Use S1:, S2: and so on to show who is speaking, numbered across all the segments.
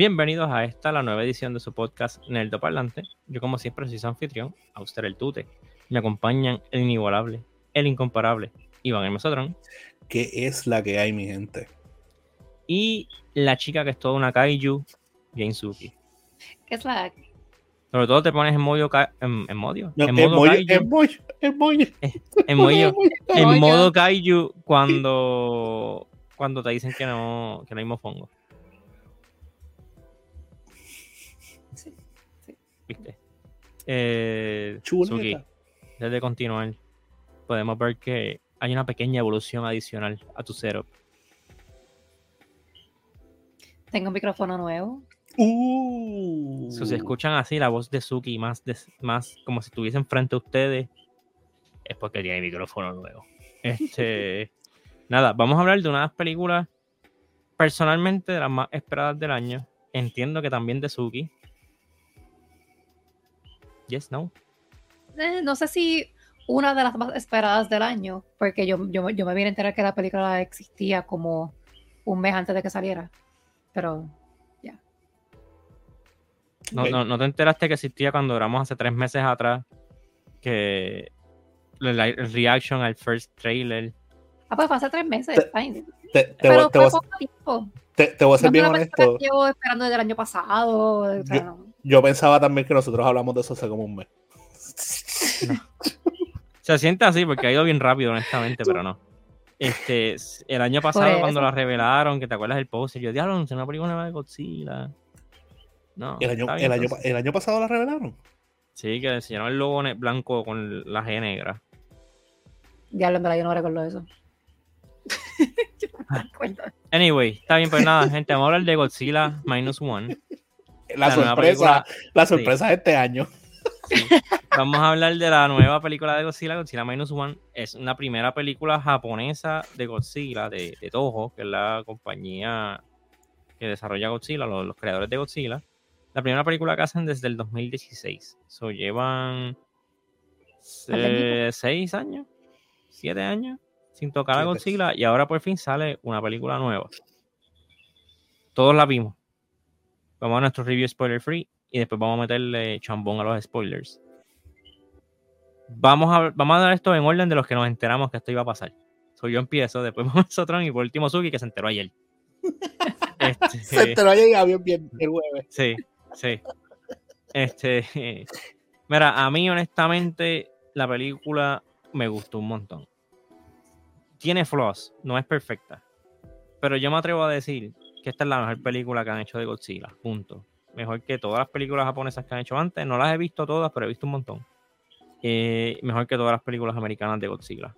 S1: Bienvenidos a esta, la nueva edición de su podcast Nerdo Parlante. Yo, como siempre, soy su anfitrión, Auster el Tute. Me acompañan el inigualable, el incomparable, Iván el Mesotrón.
S2: ¿Qué es la que hay, mi gente?
S1: Y la chica que es toda una kaiju, Gensuki.
S3: ¿Qué es la
S1: Sobre todo te pones en modo, en, en modo,
S2: No,
S1: en modo kaiju,
S2: moyo.
S1: en modo- en modo kaiju cuando, cuando te dicen que no, que no hay mofongo. Eh. Suki, antes de continuar, podemos ver que hay una pequeña evolución adicional a tu setup.
S3: Tengo un micrófono nuevo.
S2: Uh.
S1: So, si escuchan así la voz de Suki más, más como si estuviesen frente a ustedes, es porque tiene micrófono nuevo. Este, nada, vamos a hablar de unas películas personalmente de las más esperadas del año. Entiendo que también de Suki. Yes, no.
S3: Eh, no sé si una de las más esperadas del año, porque yo, yo, yo me vine a enterar que la película existía como un mes antes de que saliera. Pero
S1: No, no, no te enteraste que existía cuando grabamos hace tres meses atrás que el, el reaction al first trailer.
S3: Ah, pues fue hace tres meses.
S2: Te-
S3: fine.
S2: Te, te
S3: Pero
S2: voy, te
S3: fue
S2: voy-
S3: poco tiempo.
S2: te- te voy a ser
S3: No
S2: bien honesto.
S3: que llevo esperando desde el año pasado. o sea,
S2: Yo-
S3: no.
S2: Yo pensaba también que nosotros hablamos de eso hace como un mes.
S1: Se siente así porque ha ido bien rápido, honestamente, pero no. Este, el año pasado,
S3: eso.
S1: cuando la revelaron, que te acuerdas del post, yo dije, es una película nueva de Godzilla. No.
S2: El año,
S1: bien,
S2: el, año, el año pasado la revelaron.
S1: Sí, que enseñaron el logo blanco con la G negra.
S3: Diablo, en verdad, yo no recuerdo eso. Yo no me acuerdo.
S1: Anyway, está bien, pues nada, gente, vamos a hablar de Godzilla Minus One.
S2: La, sorpresa, la sorpresa de este año.
S1: Sí. Vamos a hablar de la nueva película de Godzilla, Godzilla Minus One. Es una primera película japonesa de Godzilla, de, de Toho, que es la compañía que desarrolla Godzilla, los, los creadores de Godzilla. La primera película que hacen desde el 2016. So, llevan
S3: Bastante
S1: eh, seis años, siete años sin tocar a. Godzilla y ahora por fin sale una película nueva. Todos la vimos. Vamos a nuestro review spoiler free y después vamos a meterle chambón a los spoilers. Vamos a, vamos a dar esto en orden de los que nos enteramos que esto iba a pasar. So, yo empiezo, después vamos nosotros y por último Suki que se enteró ayer. Este,
S2: Se enteró ayer y bien, bien el jueves.
S1: Sí, sí. Este, mira, a mí honestamente la película me gustó un montón. Tiene flaws, no es perfecta. Pero yo me atrevo a decir que esta es la mejor película que han hecho de Godzilla. Punto. Mejor que todas las películas japonesas que han hecho antes. No las he visto todas, pero he visto un montón. Eh, mejor que todas las películas americanas de Godzilla.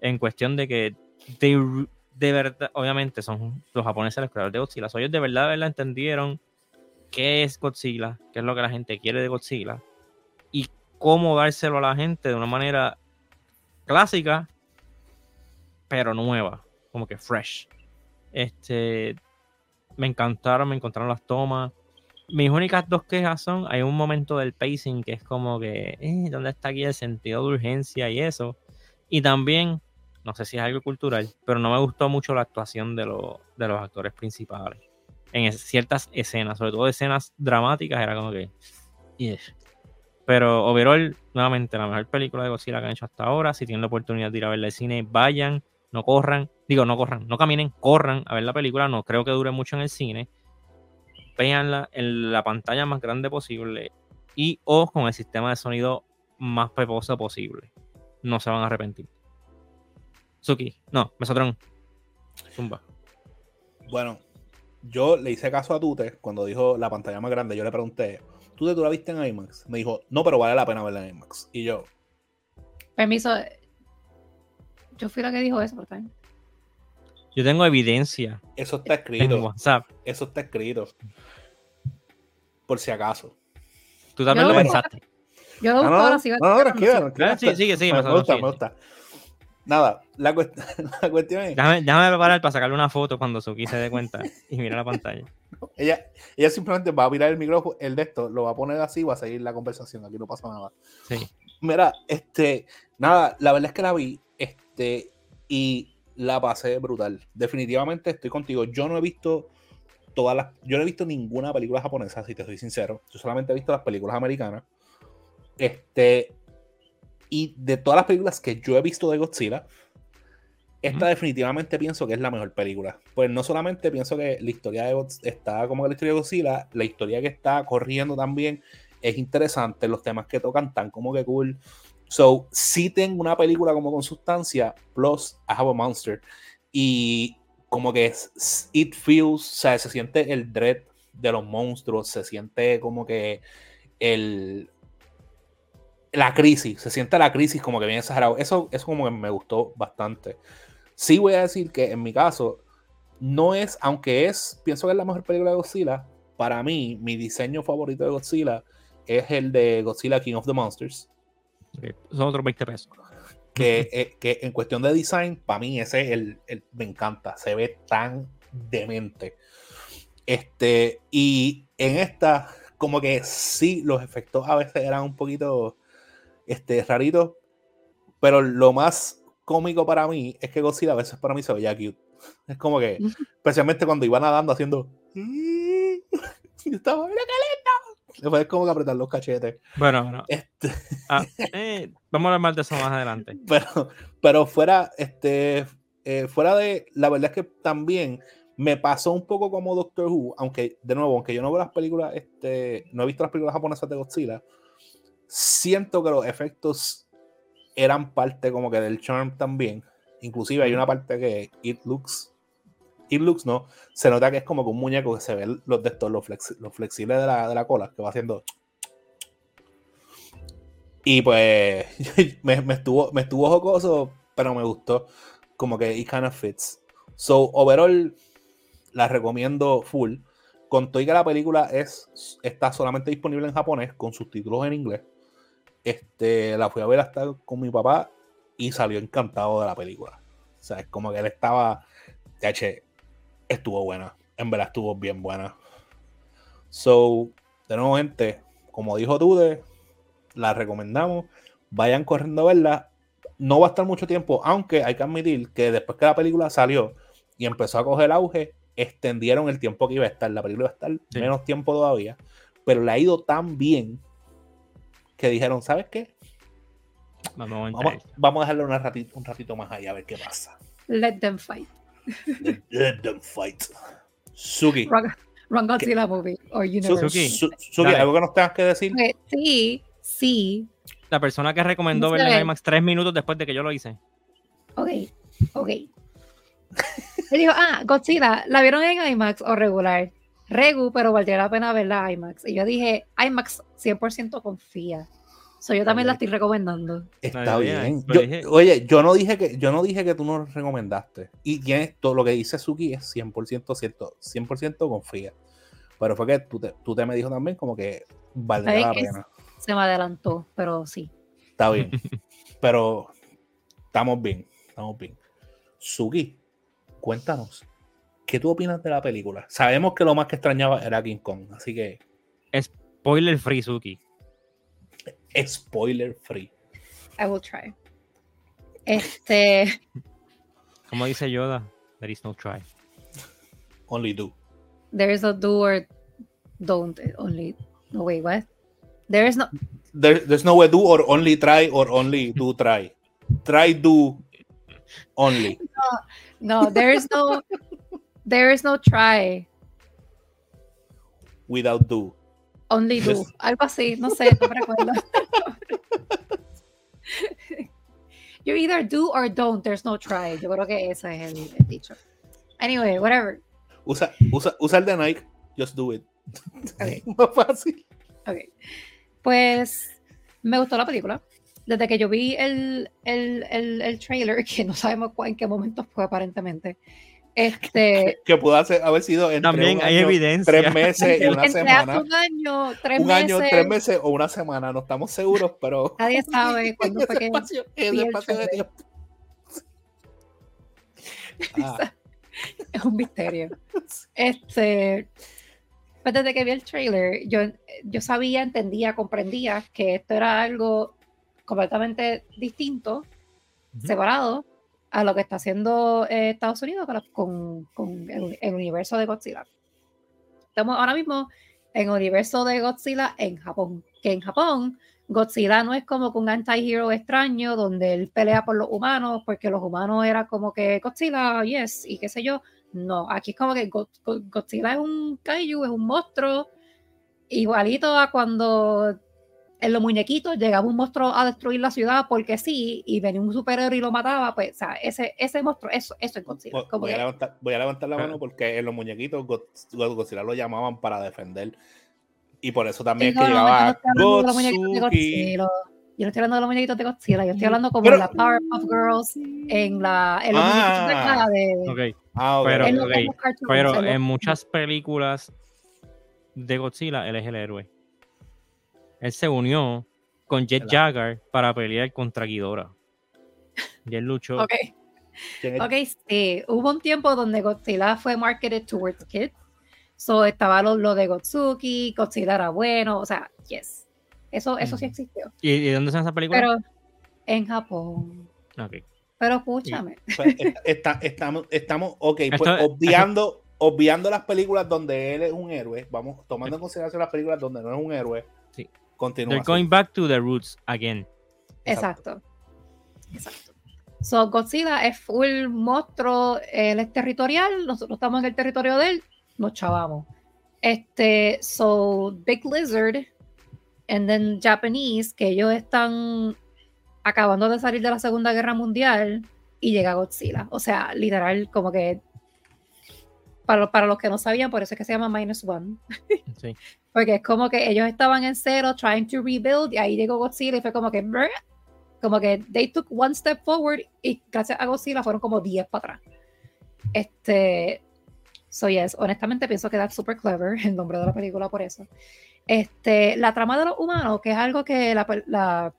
S1: En cuestión de que de, de verdad, obviamente son los japoneses los creadores de Godzilla. So, ellos de verdad, de verdad entendieron qué es Godzilla, qué es lo que la gente quiere de Godzilla y cómo dárselo a la gente de una manera clásica, pero nueva, como que fresh. Este, me encantaron, me encontraron las tomas. Mis únicas dos quejas son, hay un momento del pacing que es como que, eh, ¿dónde está aquí el sentido de urgencia y eso? Y también, no sé si es algo cultural, pero no me gustó mucho la actuación de, los- de los actores principales en ciertas escenas, sobre todo escenas dramáticas, era como que. "Yes". Pero overall, nuevamente, la mejor película de Godzilla que han hecho hasta ahora. Si tienen la oportunidad de ir a verla al cine, vayan, no corran. Digo, no corran, no caminen, corran a ver la película. No creo que dure mucho en el cine. Véanla en la pantalla más grande posible y o con el sistema de sonido más peposo posible. No se van a arrepentir. Suki, no, Mesotron. Zumba.
S2: Bueno, yo le hice caso a Tute cuando dijo la pantalla más grande. Yo le pregunté, ¿Tute tú la viste en IMAX? Me dijo, no, pero vale la pena verla en IMAX. Y yo,
S3: Permiso. Yo fui la que dijo eso, por favor.
S1: Yo tengo evidencia
S2: eso está
S1: en
S2: escrito.
S1: WhatsApp.
S2: Eso está escrito. Por si acaso.
S1: Tú también
S3: Yo
S1: lo
S3: lo-
S1: pensaste.
S3: Yo lo
S2: No,
S3: busco
S2: no,
S3: ahora, sigo
S2: no, no,
S3: sí.
S1: Ah, sí, sigue, sigue,
S2: Me, gusta, me gusta. Nada, la, cuest- la cuestión es,
S1: Déjame, déjame preparar para sacarle una foto cuando Suki se dé cuenta y mira la pantalla.
S2: ella, ella simplemente va a mirar el micrófono, el de esto, lo va a poner así y va a seguir la conversación. Aquí no pasa nada.
S1: Sí.
S2: Mira, este, nada, la verdad es que la vi, este, y la pasé brutal. Definitivamente estoy contigo. Yo no he visto todas las. Yo no he visto ninguna película japonesa, si te soy sincero. Yo solamente he visto las películas americanas. Este. Y de todas las películas que yo he visto de Godzilla, esta definitivamente pienso que es la mejor película. Pues no solamente pienso que la historia de Godz- está como que la historia de Godzilla, la historia que está corriendo también es interesante, los temas que tocan tan como que cool. So, sí tengo una película como con sustancia, plus I have a monster. Y como que es- it feels, o sea, se siente el dread de los monstruos, se siente como que el la crisis, se siente la crisis como que bien exagerado. Eso, eso como que me gustó bastante. Sí voy a decir que en mi caso, no es, aunque es, pienso que es la mejor película de Godzilla, para mí, mi diseño favorito de Godzilla es el de Godzilla King of the Monsters,
S1: Son otros 20 pesos.
S2: que, eh, que en cuestión de design, para mí ese es el, el- me encanta, se ve tan demente. Este, y en esta, como que sí, los efectos a veces eran un poquito este, raritos, pero lo más cómico para mí es que Godzilla a veces para mí se veía cute. Es como que, especialmente cuando iba nadando haciendo. Yo estaba, mira qué lindo. Después es como que apretar los cachetes.
S1: Bueno, bueno.
S2: Este,
S1: ah, eh, vamos a hablar más de eso más adelante.
S2: pero, pero fuera, este, eh, fuera de, la verdad es que también me pasó un poco como Doctor Who, aunque, de nuevo, aunque yo no veo las películas, este, no he visto las películas japonesas de Godzilla, siento que los efectos eran parte como que del charm también. Inclusive hay una parte que it looks, it looks no, se nota que es como que un muñeco que se ve los de estos, flexibles de la, de la cola, que va haciendo y pues me, estuvo, me estuvo jocoso, pero me gustó. Como que it kind of fits. So, overall, la recomiendo full. Con todo y que la película es, está solamente disponible en japonés, con subtítulos en inglés. Este, la fui a ver hasta con mi papá y salió encantado de la película. O sea, es como que él estaba. Estuvo buena. En verdad estuvo bien buena. So, de nuevo, gente, como dijo Tude, la recomendamos. Vayan corriendo a verla. No va a estar mucho tiempo, aunque hay que admitir que después que la película salió y empezó a coger auge, extendieron el tiempo que iba a estar. La película va a estar
S1: Sí.
S2: menos tiempo todavía, pero le ha ido tan bien que dijeron, ¿sabes qué?
S1: Vamos a
S2: Vamos,
S1: entrar.
S2: vamos a dejarlo un ratito, un ratito más ahí a ver qué pasa.
S3: Let them fight.
S2: Let them fight.
S3: Run, Run Godzilla movie or universe.
S1: Suki.
S2: Su- Suki,
S1: Dale.
S2: ¿algo que nos tengas que decir?
S3: Ok, Sí, sí.
S1: La persona que recomendó
S3: No
S1: verla en IMAX tres minutos después de que yo lo hice.
S3: Ok, ok. Le dijo, ah, Godzilla, ¿la vieron en IMAX o regular? Regu, pero valdría la pena verla IMAX. Y yo dije, IMAX 100% confía. So, yo también la estoy recomendando.
S2: Está
S1: No,
S2: bien. Yo- oye, yo no dije que yo no dije que tú no lo recomendaste. Y tienes todo lo que dice Suki es 100% cierto, 100% confía. Pero fue que tú te, tú te me dijo también como que valdría la pena.
S3: Se me adelantó, pero sí.
S2: Está bien. Pero estamos bien, estamos bien. Suki, cuéntanos, ¿qué tú opinas de la película? Sabemos que lo más que extrañaba era King Kong, así que
S1: Spoiler free, Suki.
S2: Spoiler free.
S3: I will try. Este,
S1: Como dice Yoda, there is no try.
S2: Only do.
S3: there is no do or don't. Only, no, wait, what? There is no,
S2: There- there's no way do or only try or only do try. Try do only.
S3: no, there is no, there is no try.
S2: Without do.
S3: Only do.
S2: Yes.
S3: Algo así, no sé, no me recuerdo. you either do or don't, there's no try. Yo creo que ese es el, el dicho. Anyway, whatever.
S2: Usa, usa, usa el de Nike. Just do it.
S3: Ok.
S2: Más fácil.
S3: Ok. Pues me gustó la película. Desde que yo vi el, el, el, el trailer, que no sabemos en qué momento fue aparentemente, este,
S2: Que pudo hacer- haber sido entre
S1: También hay
S2: año,
S1: evidencia.
S2: tres meses y una
S3: entre
S2: semana.
S3: un año, tres
S2: Un
S3: meses,
S2: año, tres meses o una semana. No estamos seguros, pero.
S3: nadie sabe cuándo fue que.
S2: Ah,
S3: es un misterio. Este, pues desde que vi el trailer, yo, yo sabía, entendía, comprendía que esto era algo completamente distinto, separado a lo que está haciendo eh, Estados Unidos con, el, universo de Godzilla. estamos ahora mismo en el universo de Godzilla en Japón. Que en Japón, Godzilla no es como un anti-hero extraño donde él pelea por los humanos, porque los humanos era como que Godzilla, yes, y qué sé yo. No, aquí es como que Go- Go- Godzilla es un kaiju, es un monstruo, igualito a cuando en los muñequitos llegaba un monstruo a destruir la ciudad porque sí, y venía un superhéroe y lo mataba, pues, o sea, ese, ese monstruo, eso, eso es Godzilla.
S2: Voy,
S3: Como
S2: voy a levantar, voy a levantar la
S1: Ah.
S2: mano porque en los muñequitos God- God- Godzilla lo llamaban para defender. Y por eso también
S3: No,
S2: es que
S3: no, yo no
S2: llegaba
S3: estoy hablando de los muñequitos de
S2: Gotsuki.
S3: Godzilla. Yo no estoy hablando de los muñequitos de Godzilla, yo estoy hablando como
S2: Pero-
S3: la Powerpuff Girls en, la, en los
S2: Ah.
S3: muñequitos de acá de,
S1: Ok,
S2: Ah, ok.
S1: Pero-
S3: en los-
S1: ok,
S3: en los cartoons,
S1: pero
S3: en
S1: muchas películas de Godzilla, él es el héroe. Él se unió con Jet
S2: ¿Verdad?
S1: Jagger para pelear contra Ghidorah. Y él luchó.
S3: Ok, ok, sí. Hubo un tiempo donde Godzilla fue marketed towards kids. So estaba lo, lo de Gotsuki, Godzilla era bueno, o sea, yes. Eso, eso sí existió.
S1: ¿Y, y dónde está esa película?
S3: Pero en Japón.
S1: Ok.
S3: Pero escúchame.
S2: Pues, está- estamos, estamos, ok, pues
S1: Esto-
S2: obviando, obviando las películas donde él es un héroe, vamos tomando en consideración las películas donde no es un héroe.
S1: Sí.
S2: Continúa.
S1: They're going back to the roots again.
S3: Exacto. Exacto. So, Godzilla es full monstruo, él es territorial, nosotros estamos en el territorio de él, nos chavamos. Este, so, Big Lizard, and then Japanese, que ellos están acabando de salir de la Segunda Guerra Mundial y llega Godzilla. O sea, literal, como que para, para los que no sabían, por eso es que se llama Minus One.
S1: Sí.
S3: Porque es como que ellos estaban en cero, trying to rebuild, y ahí llegó Godzilla y fue como que, "Brr", como que they took one step forward y gracias a Godzilla fueron como 10 para atrás. Este, so yes, honestamente pienso que that's super clever el nombre de la película por eso. Este, la trama de los humanos, que es algo que la, la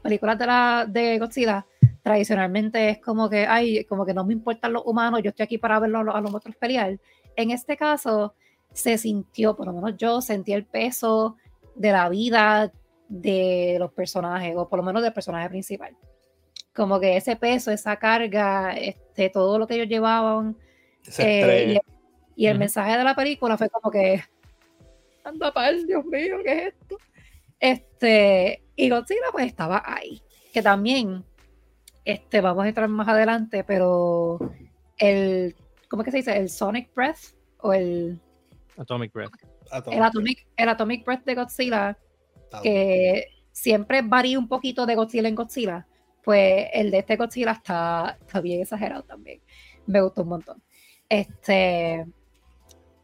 S3: película de, la, de Godzilla tradicionalmente es como que, ay, como que no me importan los humanos, yo estoy aquí para verlos a los, monstruos pelear. En este caso, se sintió, por lo menos yo sentí el peso de la vida de los personajes, o por lo menos del personaje principal. Como que ese peso, esa carga, este, todo lo que ellos llevaban, eh, y, el- y el
S1: Ujú.
S3: mensaje de la película fue como que, anda pal, Dios mío, ¿qué es esto? Este, y Godzilla pues estaba ahí, que también, este, vamos a entrar más adelante, pero el, ¿cómo es que se dice? El Sonic Breath o el,
S1: Atomic Breath.
S3: El, Atomic, el Atomic Breath de Godzilla, que siempre varía un poquito de Godzilla en Godzilla, pues el de este Godzilla está, está bien exagerado también. Me gustó un montón. Este,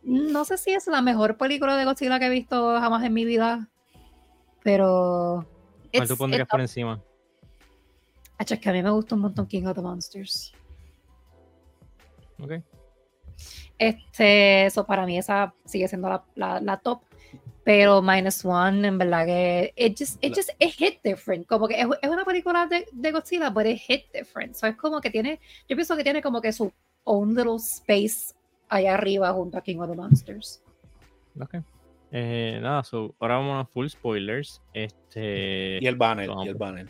S3: no sé si es la mejor película de Godzilla que he visto jamás en mi vida, pero...
S1: ¿Cuál tú pondrías por encima?
S3: Acho, es que a mí me gusta un montón King of the Monsters.
S1: Ok.
S3: Este, eso para mí esa sigue siendo la, la, la top. Pero Minus One, en verdad que it just, it just it hit different. Como que es, es una película de, de Godzilla, but it hit different. So es como que tiene, yo pienso que tiene como que su own little space allá arriba junto a King of the Monsters.
S1: Ok. Eh, nada, so, ahora vamos a full spoilers. Este.
S2: Y el banner,
S1: Vamos.
S2: y el banner.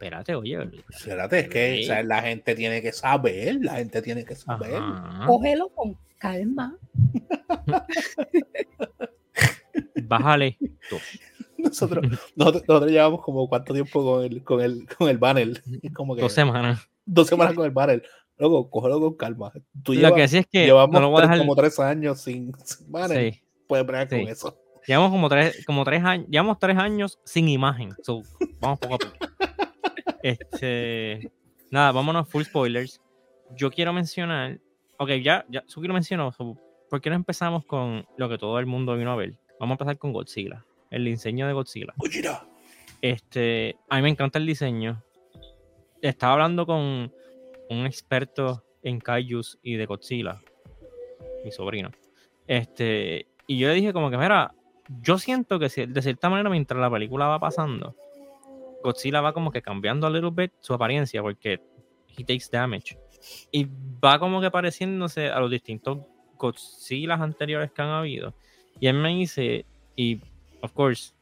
S1: Espérate, oye.
S2: Espérate, es que o sea, la gente tiene que saber, la gente tiene que saber.
S1: Ajá.
S3: Cógelo con calma.
S1: Bájale. tú.
S2: Nosotros, nosotros, nosotros llevamos como cuánto tiempo con el, con el, con el banner. Es como que
S1: Dos semanas.
S2: dos semanas con el banner. Luego, cógelo con calma. Tú
S1: Lo
S2: llevas-
S1: que sí es que
S2: llevamos
S1: no lo voy a
S2: tres-
S1: dejar.
S2: como tres años sin, sin banner.
S1: Sí.
S2: Puedes bregar
S1: Sí.
S2: con eso.
S1: Llevamos como tres, como tres años, llevamos tres años sin imagen. So, vamos poco a poco. Este, nada, vámonos full spoilers. Yo quiero mencionar, ok, ya, ya Suki lo mencionó. ¿Por qué no empezamos con lo que todo el mundo vino a ver? Vamos a empezar con Godzilla, el diseño de Godzilla.
S2: Gojira.
S1: Este, a mí me encanta el diseño. Estaba hablando con un experto en kaijus y de Godzilla, mi sobrino. Este, y yo le dije como que, mira, yo siento que de cierta manera mientras la película va pasando, Godzilla va como que cambiando a little bit su apariencia porque he takes damage. Y va como que pareciéndose a los distintos Godzilla anteriores que han habido. Y él me dice, y of course,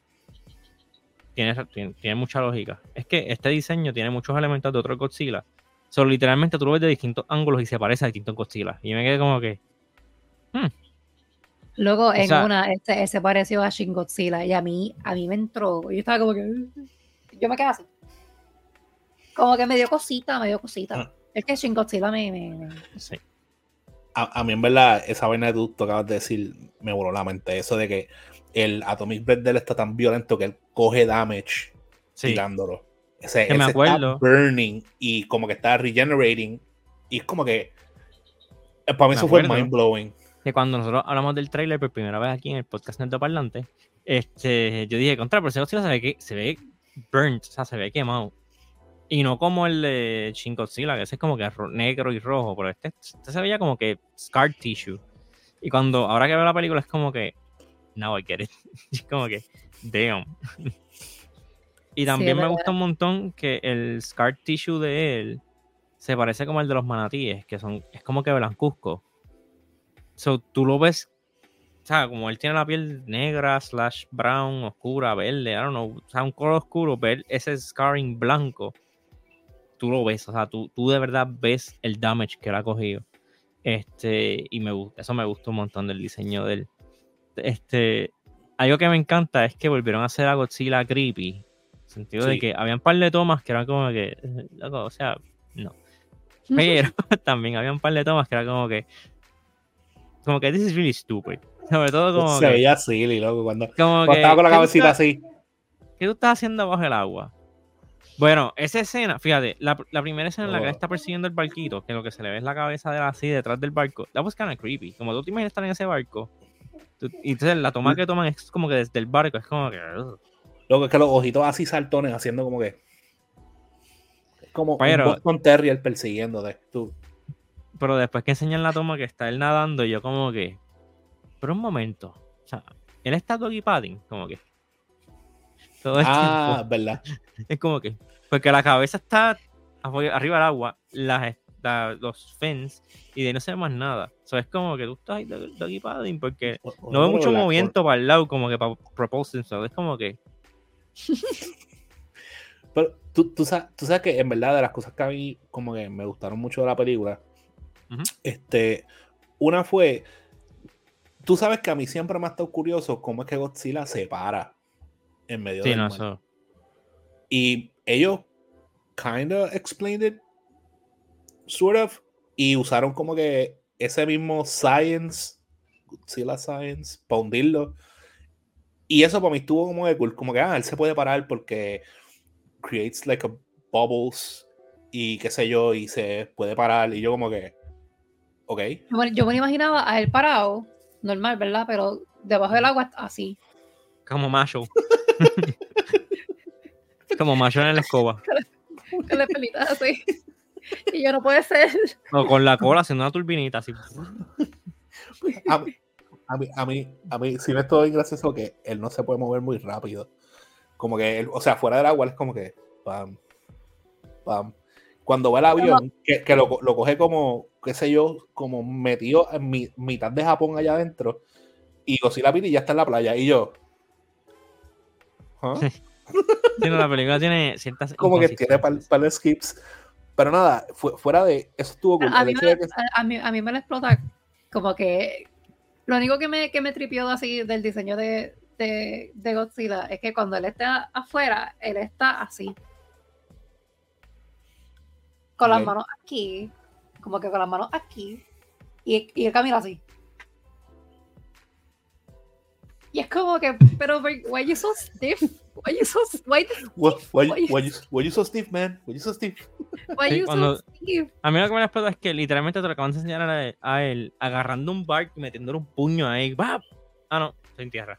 S1: tiene, tiene, tiene mucha lógica. Es que este diseño tiene muchos elementos de otros Godzilla. Solo literalmente tú lo ves de distintos ángulos y se parece a distintos Godzilla. Y me quedé como que. hmm,
S3: Luego en
S1: sea-
S3: una, este, se pareció a Shin Godzilla y a mí, a mí me entró. Yo estaba como que. Yo me quedé así. Como que me dio cosita, me dio cosita.
S2: Ah.
S3: Es que Shin Godzilla me. me- me-
S1: Sí.
S2: A, a mí, en verdad, esa vaina que tú, acabas de decir me voló la mente. Eso de que el Atomic Breath de él está tan violento que él coge damage
S1: Sí.
S2: tirándolo. Ese,
S1: Que me
S2: ese
S1: acuerdo.
S2: Está burning y como que está regenerating. Y es como que. eh, Para mí
S1: Me
S2: eso fue mind blowing.
S1: que cuando nosotros hablamos del trailer por primera vez aquí en el podcast Neto Parlante, este, yo dije, contra, pero ese Godzilla se ve, que, se ve burnt, o sea, se ve quemado. Y no como el de Shin Godzilla, que ese es como que ro- negro y rojo, pero este, este se veía como que scar tissue. Y cuando, ahora que veo la película, es como que, now I get it. Es como que, damn. y también me gusta un montón que el scar tissue de él se parece como el de los manatíes, que son, es como que blancuzco. So, tú lo ves, sea, como él tiene la piel negra, slash brown, oscura, verde, I don't know, o sea, un color oscuro, ver ese scarring blanco, tú lo ves, o sea, tú, tú de verdad ves el damage que él ha cogido. Este, y me gusta, eso me gusta un montón del diseño de él. Este, algo que me encanta es que volvieron a hacer a Godzilla creepy. En el sentido de que había un par de tomas que eran como que, o sea, no. Pero también había un par de tomas que era como que, como que this is really stupid. Sobre todo como
S2: se
S1: que,
S2: veía silly, loco. Cuando,
S1: como
S2: cuando
S1: que,
S2: estaba con la
S1: ¿qué tú
S2: cabecita
S1: estás-
S2: así.
S1: ¿Qué tú estás haciendo bajo el agua? Bueno, esa escena, fíjate, la, la primera escena en la que él
S2: Oh.
S1: está persiguiendo el barquito, que lo que se le ve es la cabeza de él así detrás del barco, that was kind of creepy. Como tú te imaginas estar en ese barco, tú- y entonces la toma que toman es como que desde el barco, es como que. ugh.
S2: Loco, es que los ojitos así saltones haciendo como que. Es como
S1: Pero-
S2: un Boston Terrier persiguiéndote. Tú.
S1: Pero después que enseñan la toma que está él nadando, yo como que. Pero un momento. O sea, él está doggy padding, como que. Todo
S2: Ah,
S1: tiempo.
S2: verdad.
S1: Es como que. Porque la cabeza está arriba del agua, las, la- los fins, y de ahí no se ve más nada. O sea, es como que tú estás ahí dog- doggy padding, porque no veo mucho
S2: La-
S1: movimiento para el lado, como que para propulsing. so, Es como que.
S2: Pero tú, tú, sabes, tú sabes que en verdad de las cosas que a mí como que me gustaron mucho de la película, este, una fue, tú sabes que a mí siempre me ha estado curioso cómo es que Godzilla se para en medio
S1: Sí,
S2: del
S1: no,
S2: mar. Y ellos kinda explained it, sort of, y usaron como que ese mismo science, Godzilla science, para hundirlo. Y eso para mí estuvo como de cool, como que, ah, él se puede parar porque creates like a bubbles y qué sé yo, y se puede parar. Y yo como que, ok.
S3: Yo me- yo me imaginaba a él parado, normal, ¿verdad? Pero debajo del agua así.
S1: Como macho. como macho en la escoba.
S3: Con la pelita así. Y yo no puede ser.
S1: O con la cola haciendo una turbinita así.
S2: A mí, a mí, a mí, a mí sí me bien gracioso que él no se puede mover muy rápido. Como que él, o sea, fuera del agua es como que pam, pam. Cuando va el avión, que, que lo, lo coge como, qué sé yo, como metido en mi- mitad de Japón allá adentro, y Godzilla Piri ya está en la playa, y yo. ¿ah?
S1: Sí, no, la película tiene ciertas.
S2: Como que tiene par, par de skips. Pero nada, fu- fuera de eso estuvo cool.
S3: A mí, me,
S2: que-
S3: a, a mí, a mí me lo explota como que lo único que me, que me tripió así del diseño de, de, de Godzilla es que cuando él está afuera, él está así. Con las manos aquí, como que con las manos aquí, y, y él camina así. Y es como que, pero why you so stiff? Why you so, why,
S2: Why, why, you, why you so stiff, man? Why you so stiff?
S3: why
S1: Sí,
S3: you
S1: cuando-
S3: so stiff?
S1: A mí lo que me explota es que literalmente te lo acaban de enseñar a él, a él agarrando un barco y metiéndole un puño ahí. ¡Bap! Ah, no, estoy en tierra.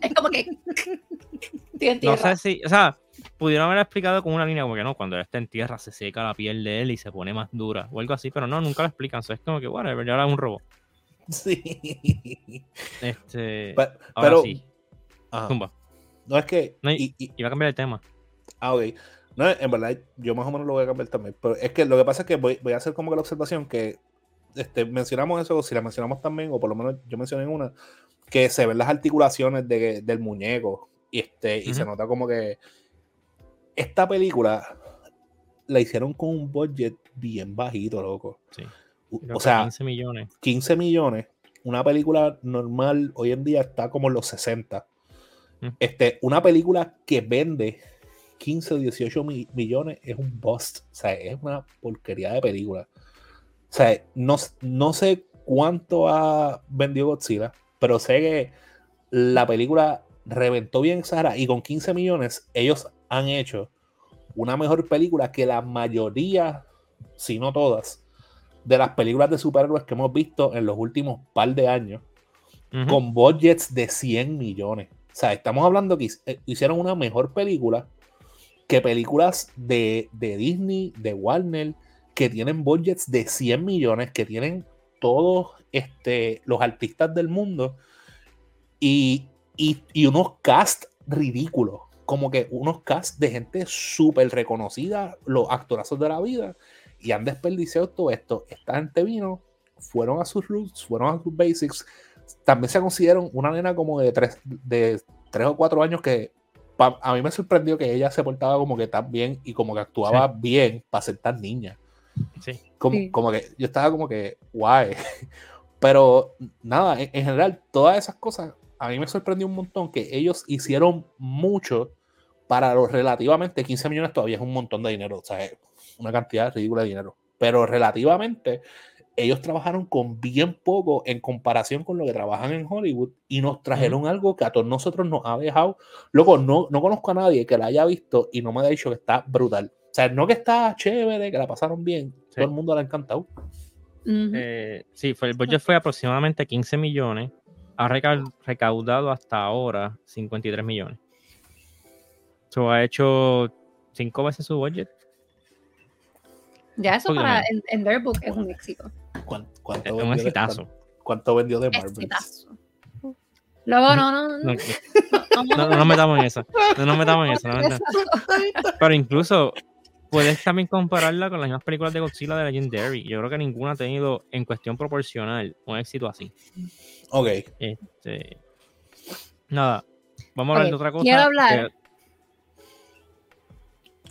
S3: Es como que estoy en
S1: No
S3: tierra.
S1: sé si, o sea, pudieron haber explicado con una línea como que no, cuando él está en tierra se seca la piel de él y se pone más dura o algo así, pero no, nunca lo explican. So, es como que, bueno, ya es un robot.
S2: Sí.
S1: Este, ahora
S2: pero,
S1: sí, tumba.
S2: no es que.
S1: No, y-
S2: y-
S1: Iba a cambiar el tema.
S2: ah, ok. No, en verdad, yo más o menos lo voy a cambiar también. Pero es que lo que pasa es que voy, voy a hacer como que la observación que este, mencionamos eso, o si la mencionamos también, o por lo menos yo mencioné en una, que se ven las articulaciones de- del muñeco y, este, y se nota como que esta película la hicieron con un budget bien bajito, loco.
S1: Sí. Creo
S2: O sea,
S1: 15 millones.
S2: 15 millones una película normal hoy en día está como en los 60.
S1: Mm.
S2: Este, una película que vende 15 o 18 mi- millones es un bust. O sea, es una porquería de película. O sea, no, no sé cuánto ha vendido Godzilla, pero sé que la película reventó bien exagerada y con 15 millones ellos han hecho una mejor película que la mayoría, si no todas, de las películas de superhéroes que hemos visto en los últimos par de años con budgets de 100 millones. O sea, estamos hablando que eh, hicieron una mejor película que películas de, de Disney, de Warner, que tienen budgets de 100 millones, que tienen todos este, los artistas del mundo y, y, y unos cast ridículos. Como que unos cast de gente súper reconocida, los actorazos de la vida, y han desperdiciado todo esto. Esta gente vino, fueron a sus roots, fueron a sus basics, también se consideran una nena como de tres, de tres o cuatro años que pa- a mí me sorprendió que ella se portaba como que tan bien y como que actuaba bien para ser tan niña.
S1: Sí.
S2: Como,
S3: Sí.
S2: como que yo estaba como que guay. Pero nada, en, en general, todas esas cosas a mí me sorprendió un montón que ellos hicieron mucho para los relativamente 15 millones todavía es un montón de dinero, o sea, es una cantidad ridícula de dinero. Pero relativamente ellos trabajaron con bien poco en comparación con lo que trabajan en Hollywood y nos trajeron algo que a todos nosotros nos ha dejado. Loco, no, no conozco a nadie que la haya visto y no me haya dicho que está brutal. O sea, no que está chévere, que la pasaron bien,
S1: Sí.
S2: todo el mundo le ha encantado.
S1: Eh, sí, fue, el budget fue aproximadamente 15 millones. Ha reca- recaudado hasta ahora 53 millones. So, ha hecho cinco veces su budget.
S3: ya eso para en, en their book es un éxito.
S2: ¿Cuán- ¿Cuánto,
S1: Es un
S2: vendió de-
S1: exitazo.
S2: cuán- cuánto vendió de Marvel?
S3: Luego, no, no, no.
S1: No,
S3: no,
S1: no, no nos metamos en eso. No nos metamos en eso. no nos metamos. Pero incluso puedes también compararla con las mismas películas de Godzilla de Legendary. Yo creo que ninguna ha tenido en cuestión proporcional un éxito así.
S2: Ok.
S1: Este, nada, vamos a hablar de otra cosa.
S3: quiero hablar.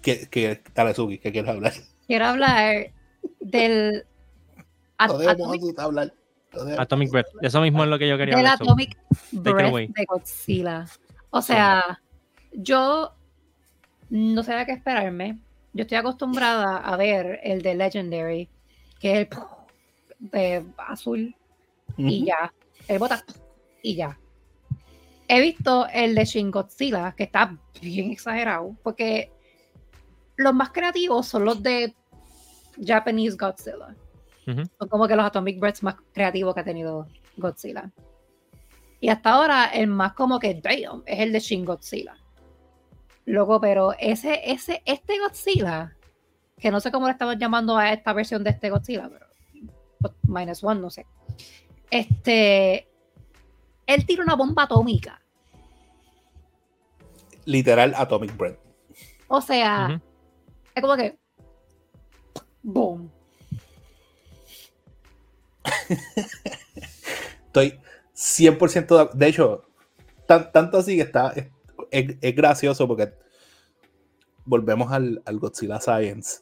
S2: ¿Qué, qué, dale, Suki, ¿qué quieres hablar?
S3: Quiero hablar del at-
S2: No debemos
S3: Atomic,
S2: hablar. no
S1: Atomic Breath. Eso mismo es lo que yo quería
S3: del
S1: hablar. so,
S3: Atomic Breath de Godzilla. O sea, yo no sabía qué esperarme. Yo estoy acostumbrada a ver el de Legendary, que es el de azul y ya. El bota y ya. He visto el de Shin Godzilla, que está bien exagerado, porque los más creativos son los de Japanese Godzilla. Son como que los Atomic Breaths más creativos que ha tenido Godzilla. Y hasta ahora el más como que damn es el de Shin Godzilla. Loco, pero ese, ese, este Godzilla, que no sé cómo le estamos llamando a esta versión de este Godzilla, pero but minus one, no sé. Este, él tira una bomba atómica.
S2: Literal Atomic Breath.
S3: O sea. Es como que boom.
S2: Estoy 100% de, de hecho, tan- tanto así que está, es, es- es gracioso porque volvemos al, al Godzilla Science.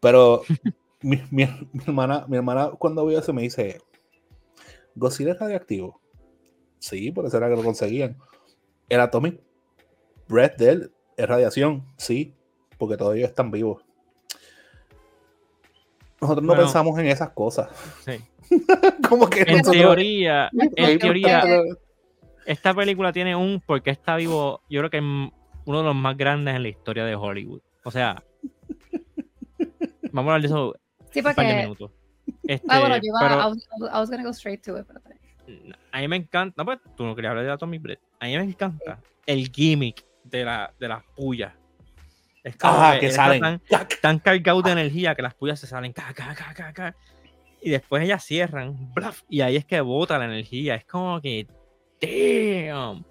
S2: Pero mi, mi- mi hermana, mi hermana cuando vio eso me dice, ¿Godzilla es radioactivo? Sí, por eso era que lo conseguían. El Atomic Breath de él es radiación, sí, porque todos ellos están vivos. Nosotros no
S1: Bueno.
S2: pensamos en esas cosas.
S1: Sí.
S2: Como que
S1: En
S2: nosotros-
S1: teoría, en
S3: Porque-
S1: teoría, esta película tiene un porque está vivo, yo creo que es uno de los más grandes en la historia de Hollywood. O sea, vamos a hablar de eso
S3: Sí,
S1: un par de
S3: porque.
S1: minutos. Este,
S3: Ah, bueno, yo iba,
S1: pero
S3: I, was, I was gonna go straight to it, pero
S1: a mí me encanta, no, pues tú no querías hablar de Atomic Breath. A mí me encanta el gimmick de, la, de las pullas. Es como
S2: Ah, que
S1: está
S2: salen.
S1: Tan, tan cargado de energía que las pullas se salen. ca, ca, ca, ca, ca, y después ellas cierran. bluff, y ahí es que bota la energía. Es como que. Damn.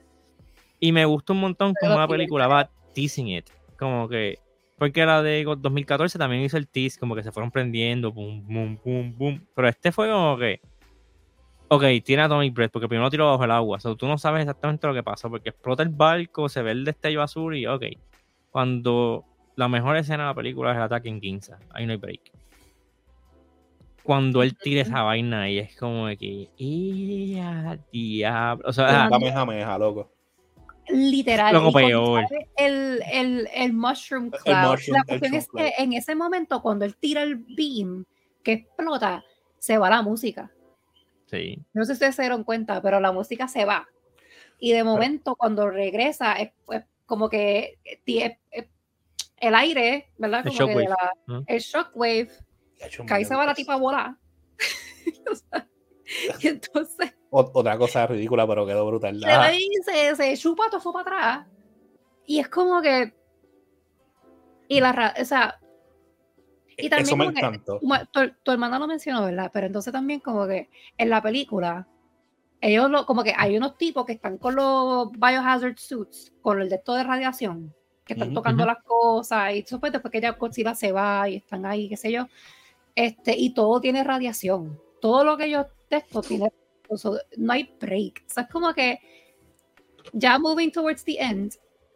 S1: Y me gusta un montón como la película va teasing it. Como que. Porque la de 2014 también hizo el tease, como que se fueron prendiendo, boom, boom, boom, boom. Pero este fue como que. Ok, tiene Atomic Breath, porque primero tiró bajo el agua. O sea, tú no sabes exactamente lo que pasa, porque explota el barco, se ve el destello azul y ok. Cuando la mejor escena de la película es el ataque en Ginza, ahí no hay break. cuando él tira esa vaina y es como de que, ¡ya, diablo! O sea,
S2: Kamehameha, loco.
S3: Literal.
S1: Lo
S3: y cuando
S1: peor.
S3: El, el, el Mushroom Cloud.
S2: mushroom-
S3: la
S2: el
S3: cuestión es que en ese momento, cuando él tira el beam que explota, se va la música.
S1: sí.
S3: No sé si ustedes se dieron cuenta, pero la música se va. Y de momento, cuando regresa, es, es como que tie- es- el aire, ¿verdad?
S1: El
S3: Como que de
S1: shockwave,
S3: la- el shockwave, que ahí se va la tipa a volar. O sea, y entonces
S2: ot- Otra cosa ridícula, pero quedó brutal.
S3: se,
S2: Ah,
S3: ve y se, se chupa todo fue para atrás. Y es como que. Y la. O sea, y también
S2: Eso me
S3: como que-
S2: encantó.
S3: Como tu, tu hermana lo mencionó, ¿verdad? Pero entonces también como que en la película, ellos lo, como que hay unos tipos que están con los biohazard suits, con el de esto de radiación, que están
S2: Ujú,
S3: tocando
S1: ujú.
S3: las cosas, y después, después que ya Godzilla se va y están ahí, qué sé yo, este, y todo tiene radiación. Todo lo que yo texto tiene, o sea, no hay break. O sea, es como que ya moving towards the end,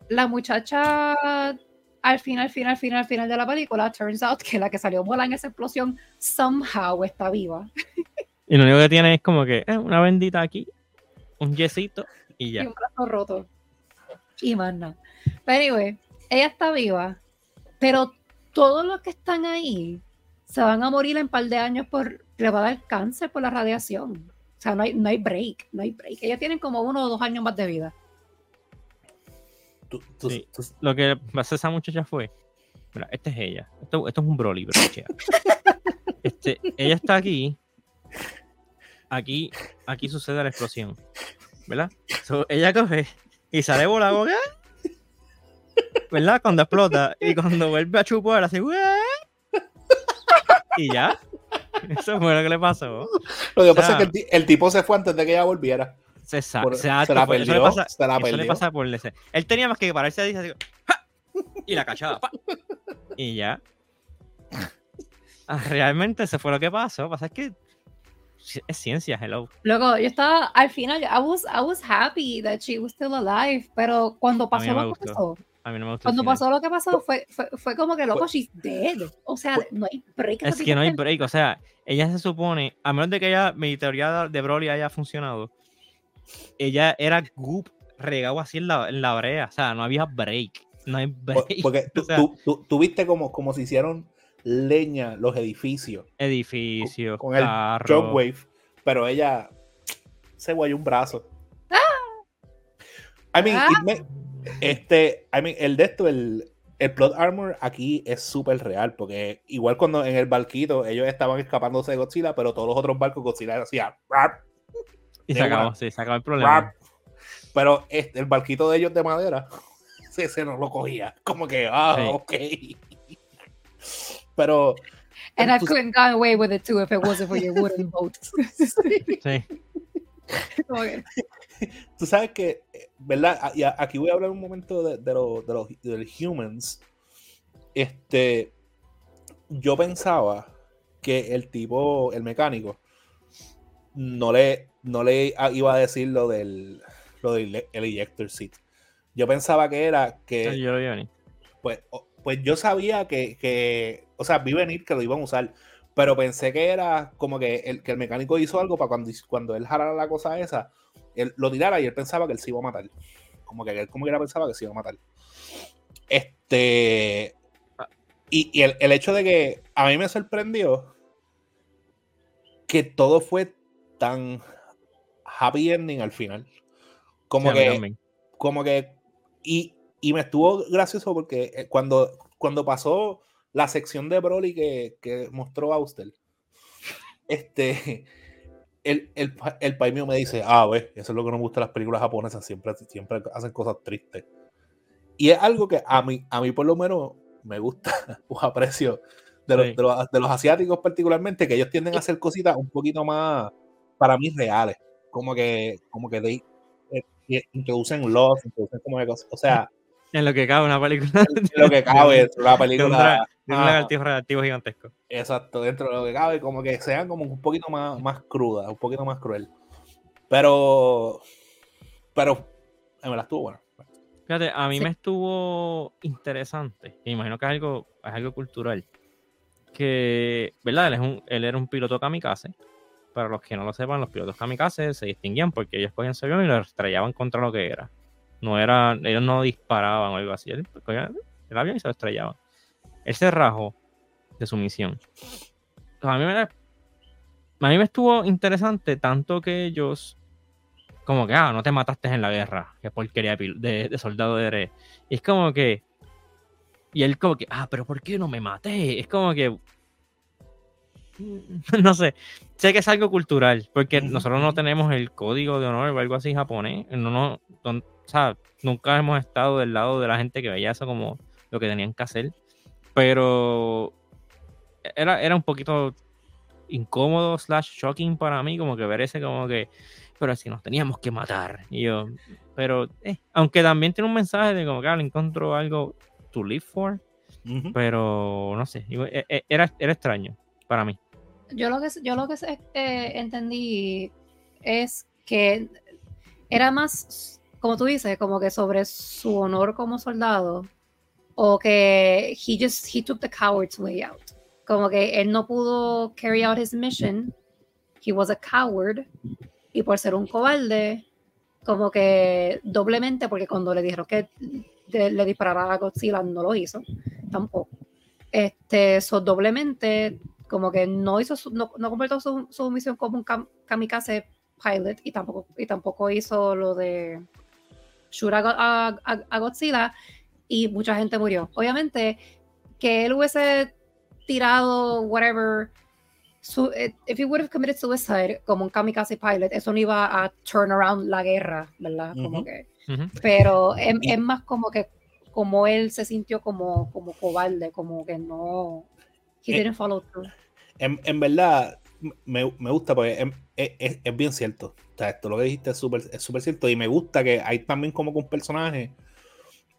S3: la muchacha al final, final, final, final de la película, turns out que la que salió volando en esa explosión somehow está viva.
S1: Y lo único que tiene es como que eh, una bendita aquí, un yesito y
S3: Y
S1: ya.
S3: un brazo roto. Y más nada. Pero anyway, ella está viva, pero todos los que están ahí se van a morir en un par de años por, le va a dar cáncer por la radiación. O sea, no hay, no hay break, no hay break. Ellos tienen como uno o dos años más de vida.
S2: Tú- tú-
S1: Sí.
S2: tú-
S1: Lo que pasó a esa muchacha fue, mira, esta es ella. Esto, esto es un Broly, bro. chea. Este, ella está aquí. Aquí, aquí sucede la explosión. ¿Verdad? So, ella coge y sale volando. ¿Verdad? Cuando explota. Y cuando vuelve a chupar, así. "Ué". Y ya. Eso fue lo que le pasó.
S2: Lo que
S1: O
S2: pasa es que el, ti- el tipo se fue antes de que ella volviera.
S1: Se, sa-
S2: Por-
S1: exacto,
S2: se la
S1: eso le
S2: perdió,
S1: pasa,
S2: se la
S1: eso le
S2: perdió.
S1: pasa por ese. Él tenía más que pararse ahí así, ¡ja! y la cachaba. ¡pa! Y ya. Ah, Realmente eso fue lo que pasó. Lo que pasa es que es ciencia, hello.
S3: Luego, yo estaba, al final, I was, I was happy that she was still alive, pero cuando pasó
S1: no
S3: lo que pasó,
S1: A mí no me gustó.
S3: cuando pasó lo que pasó, fue, fue, fue como que, loco,
S2: Pues-
S3: she's dead. O sea, no hay break.
S1: Es que no hay break. O sea, ella se supone, a menos de que ella, mi teoría de Broly haya funcionado, ella era goop regado así en la, en la brea. O sea, no había break. No hay break.
S2: Porque tú,
S1: O sea,
S2: tú- tú- tú viste como, como se hicieron leña los edificios
S1: edificio,
S2: con el
S1: carro.
S2: Shockwave, pero ella se guayó un brazo. I mean,
S3: Ah.
S2: me- este, I mean, el de esto, el, el plot armor aquí es súper real, porque igual cuando en el barquito ellos estaban escapándose de Godzilla, pero todos los otros barcos Godzilla hacía rap,
S1: Y se acabó, sí, se acabó el problema.
S2: rap. Pero este, el barquito de ellos de madera, ese no lo cogía. Como que, ah,
S1: Sí.
S2: ok. Pero
S3: And I
S2: tú-
S3: couldn't get away with it too if it wasn't for your wooden boat.
S1: Sí.
S2: Tú sabes que, ¿verdad? Y Aquí voy a hablar un momento de, de, los- de los de los humans. Este, yo pensaba que el tipo, el mecánico, no le, no le iba a decir lo del, lo del el ejector seat. Yo pensaba que era que,
S1: Yo lo
S2: pues, pues yo sabía que, que, o sea, vi venir que lo iban a usar, pero pensé que era como que el, que el mecánico hizo algo para cuando, cuando él jalara la cosa esa, él lo tirara y él pensaba que él se iba a matar. Como que él como que era pensaba que se iba a matar. Este. Y, y el, el hecho de que a mí me sorprendió que todo fue tan happy ending al final. Como
S1: Sí,
S2: que como que y, y me estuvo gracioso porque eh, cuando, cuando pasó la sección de Broly que, que mostró Auster, este el, el, el país mío me dice, ah, ve, eso es lo que no me gusta de las películas japonesas, siempre, siempre hacen cosas tristes. Y es algo que a mí, a mí por lo menos me gusta o aprecio de los,
S1: Sí.
S2: de, los, de los asiáticos particularmente, que ellos tienden a hacer cositas un poquito más, para mí, reales. Como que, como que they, eh, introducen love, introducen como de cosas. O sea,
S1: En lo que cabe una película.
S2: lo que cabe dentro de la
S1: de un,
S2: película.
S1: de un lagartijo gigantesco.
S2: exacto, dentro de lo que cabe, como que sean como un poquito más, más cruda, un poquito más cruel. Pero, pero, me la estuvo buena.
S1: Fíjate, a mí
S3: Sí.
S1: me estuvo interesante. Y imagino que es algo, es algo cultural. que, ¿verdad? Él, es un, él era un piloto kamikaze. Para los que no lo sepan, los pilotos kamikaze se distinguían porque ellos cogían su avión y lo estrellaban contra lo que era. No era, ellos no disparaban o algo así. El avión y se lo estrellaban. Él se rajó de su misión. A mí me, a mí me estuvo interesante tanto que ellos como que, ah, no te mataste en la guerra, qué porquería de, de soldado eres. Y es como que, y él como que, ah, pero ¿por qué no me maté? Es como que, no sé, sé que es algo cultural, porque nosotros no tenemos el código de honor o algo así japonés, no, no, o sea, nunca hemos estado del lado de la gente que veía eso como lo que tenían que hacer, pero era, era un poquito incómodo slash shocking para mí, como que ver ese como que pero si nos teníamos que matar. Y yo, pero, eh, aunque también tiene un mensaje de como que ah, encontró algo to live for, pero no sé, e, e, era, era extraño para mí.
S3: Yo lo que, yo lo que eh, entendí es que era más, como tú dices, como que sobre su honor como soldado, o que he just, he took the coward's way out. Como que él no pudo carry out his mission, he was a coward, y por ser un cobarde, como que doblemente, porque cuando le dijeron que le disparara a Godzilla no lo hizo, tampoco. Este, eso doblemente, como que no hizo no, no completó su, su, misión como un kamikaze pilot y tampoco, y tampoco hizo lo de shoot a, a, Godzilla y mucha gente murió. Obviamente, que él hubiese tirado whatever su, eh, if he would have committed suicide como un kamikaze pilot, eso no iba a turn around la guerra, ¿verdad? Como que, Pero es, es, más como que como él se sintió como, como cobarde, como que no. He eh, didn't follow through.
S2: En, en verdad, me, me, gusta porque es, es, es, bien cierto. O sea, esto lo que dijiste es súper es super cierto. Y me gusta que hay también como que un personaje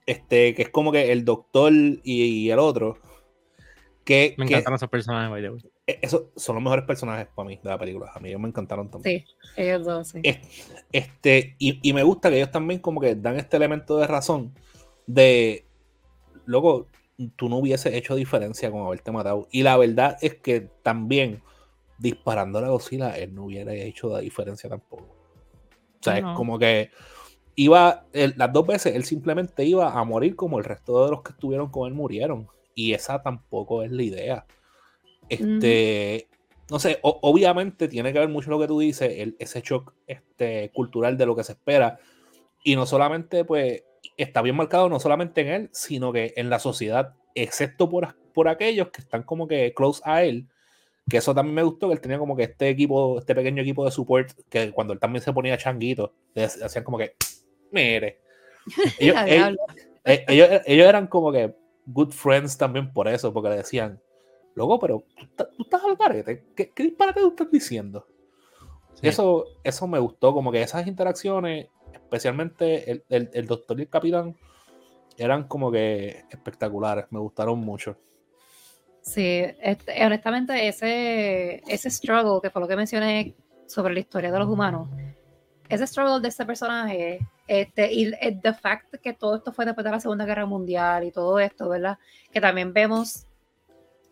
S2: este, que es como que el doctor y, y el otro. Que,
S1: me encantan esos personajes, by the way.
S2: E, esos son los mejores personajes para mí de la película. A mí ellos me encantaron también.
S3: Sí, ellos dos, sí.
S2: Este, y, y, me gusta que ellos también como que dan este elemento de razón de, luego, tú no hubieses hecho diferencia con haberte matado. Y la verdad es que también disparando a la Godzilla, él no hubiera hecho la diferencia tampoco. O sea, es como que iba, las dos veces, él simplemente iba a morir como el resto de los que estuvieron con él murieron. Y esa tampoco es la idea. Este, no sé, obviamente tiene que ver mucho lo que tú dices, el, ese shock este, cultural de lo que se espera. Y no solamente, pues, está bien marcado no solamente en él, sino que en la sociedad, excepto por, por aquellos que están como que close a él, que eso también me gustó, que él tenía como que este equipo, este pequeño equipo de support, que cuando él también se ponía changuito, le hacían como que, mire. Ellos, eh, ellos, ellos, eran como que good friends también por eso, porque le decían, Luego, pero tú, estás al garete. ¿Qué, qué disparate tú estás diciendo? Eso, eso me gustó, como que esas interacciones, especialmente el, el, el, doctor y el capitán, eran como que espectaculares, me gustaron mucho.
S3: Sí, este, honestamente ese, ese struggle, que fue lo que mencioné sobre la historia de los humanos, ese struggle de este personaje, este, y el the fact que todo esto fue después de la Segunda Guerra Mundial y todo esto, ¿verdad? Que también vemos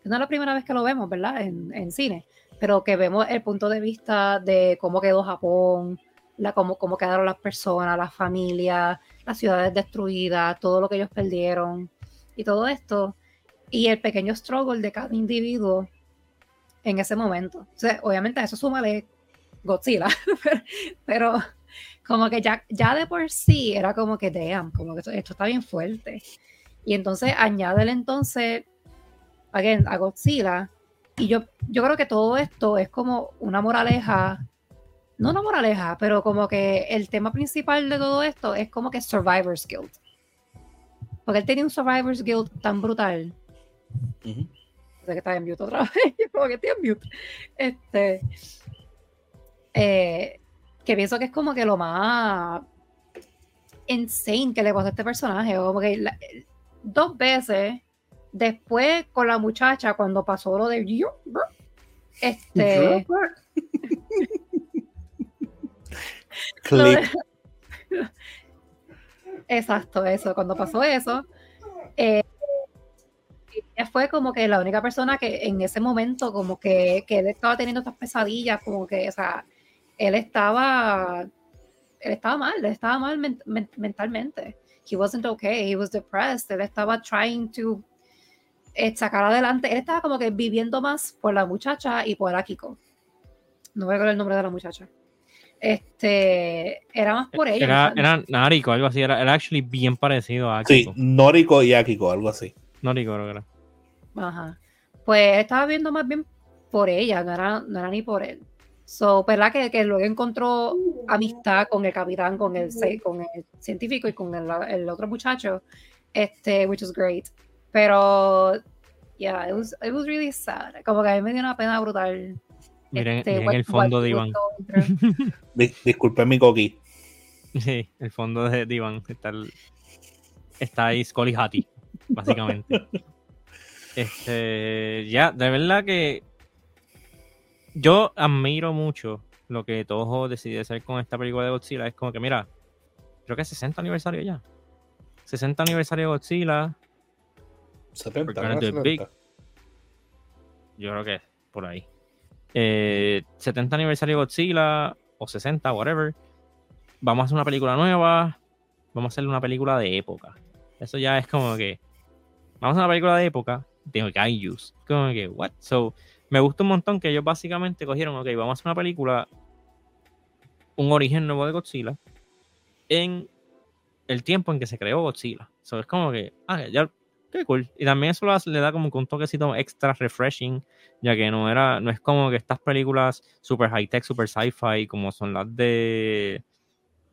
S3: no es la primera vez que lo vemos, ¿verdad? En, en cine, pero que vemos el punto de vista de cómo quedó Japón, la, cómo, cómo quedaron las personas, las familias, las ciudades destruidas, todo lo que ellos perdieron y todo esto. Y el pequeño struggle de cada individuo en ese momento. O sea, obviamente a eso súmale Godzilla, pero como que ya, ya de por sí era como que, damn, como que esto, esto está bien fuerte. Y entonces añádele entonces again, a Godzilla. Y yo, yo creo que todo esto es como una moraleja, no una moraleja, pero como que el tema principal de todo esto es como que Survivor's Guild. Porque él tenía un Survivor's Guild tan brutal. Que está en mute otra vez. como que estoy en mute. Este. Eh, que pienso que es como que lo más insane que le pasó a este personaje. Como que dos veces Después con la muchacha, cuando pasó lo de este Exacto, eso, cuando pasó eso, eh, fue como que la única persona que en ese momento, como que, que él estaba teniendo estas pesadillas, como que, o sea, él estaba, él estaba mal, él estaba mal men- men- mentalmente. He wasn't okay, he was depressed, él estaba trying to eh, sacar adelante, él estaba como que viviendo más por la muchacha y por Akiko. No voy a recordar el nombre de la muchacha. Este, era más por ella.
S1: Era,
S3: o sea,
S1: era Nariko, algo así. Era, era actually bien parecido a
S2: Sí,
S1: Akiko.
S2: Noriko y Akiko, algo así.
S1: Noriko, creo que era.
S3: Ajá. Pues estaba viendo más bien por ella, no era, no era ni por él. So, ¿verdad? Que, que luego encontró amistad con el capitán, con el, con el científico y con el, el otro muchacho, este, which was great. Pero, yeah, it was, it was really sad. Como que a mí me dio una pena brutal.
S1: Miren,
S3: este,
S1: miren
S3: what-
S1: el fondo de Iván.
S2: Dis- disculpen mi coqui.
S1: Sí, el fondo de, de Iván. Está, el- está ahí Scully Hattie, básicamente. este, ya, de verdad que yo admiro mucho lo que Toho decidió hacer con esta película de Godzilla. Es como que, mira, creo que es 60 aniversario ya. 60 aniversario de Godzilla.
S2: 70,
S1: We're
S2: ¿no?
S1: gonna do it
S2: 70.
S1: big. Yo creo que es por ahí. Eh, 70 aniversario de Godzilla o 60, whatever. Vamos a hacer una película nueva. Vamos a hacer una película de época. Eso ya es como que. Vamos a hacer una película de época de Kaijus. Como que, what? So, me gusta un montón que ellos básicamente cogieron, ok, vamos a hacer una película. Un origen nuevo de Godzilla. En el tiempo en que se creó Godzilla. So, es como que, ah, ya, qué cool. Y también eso le da como un toquecito extra refreshing, ya que no era, no es como que estas películas super high tech, super sci-fi, como son las de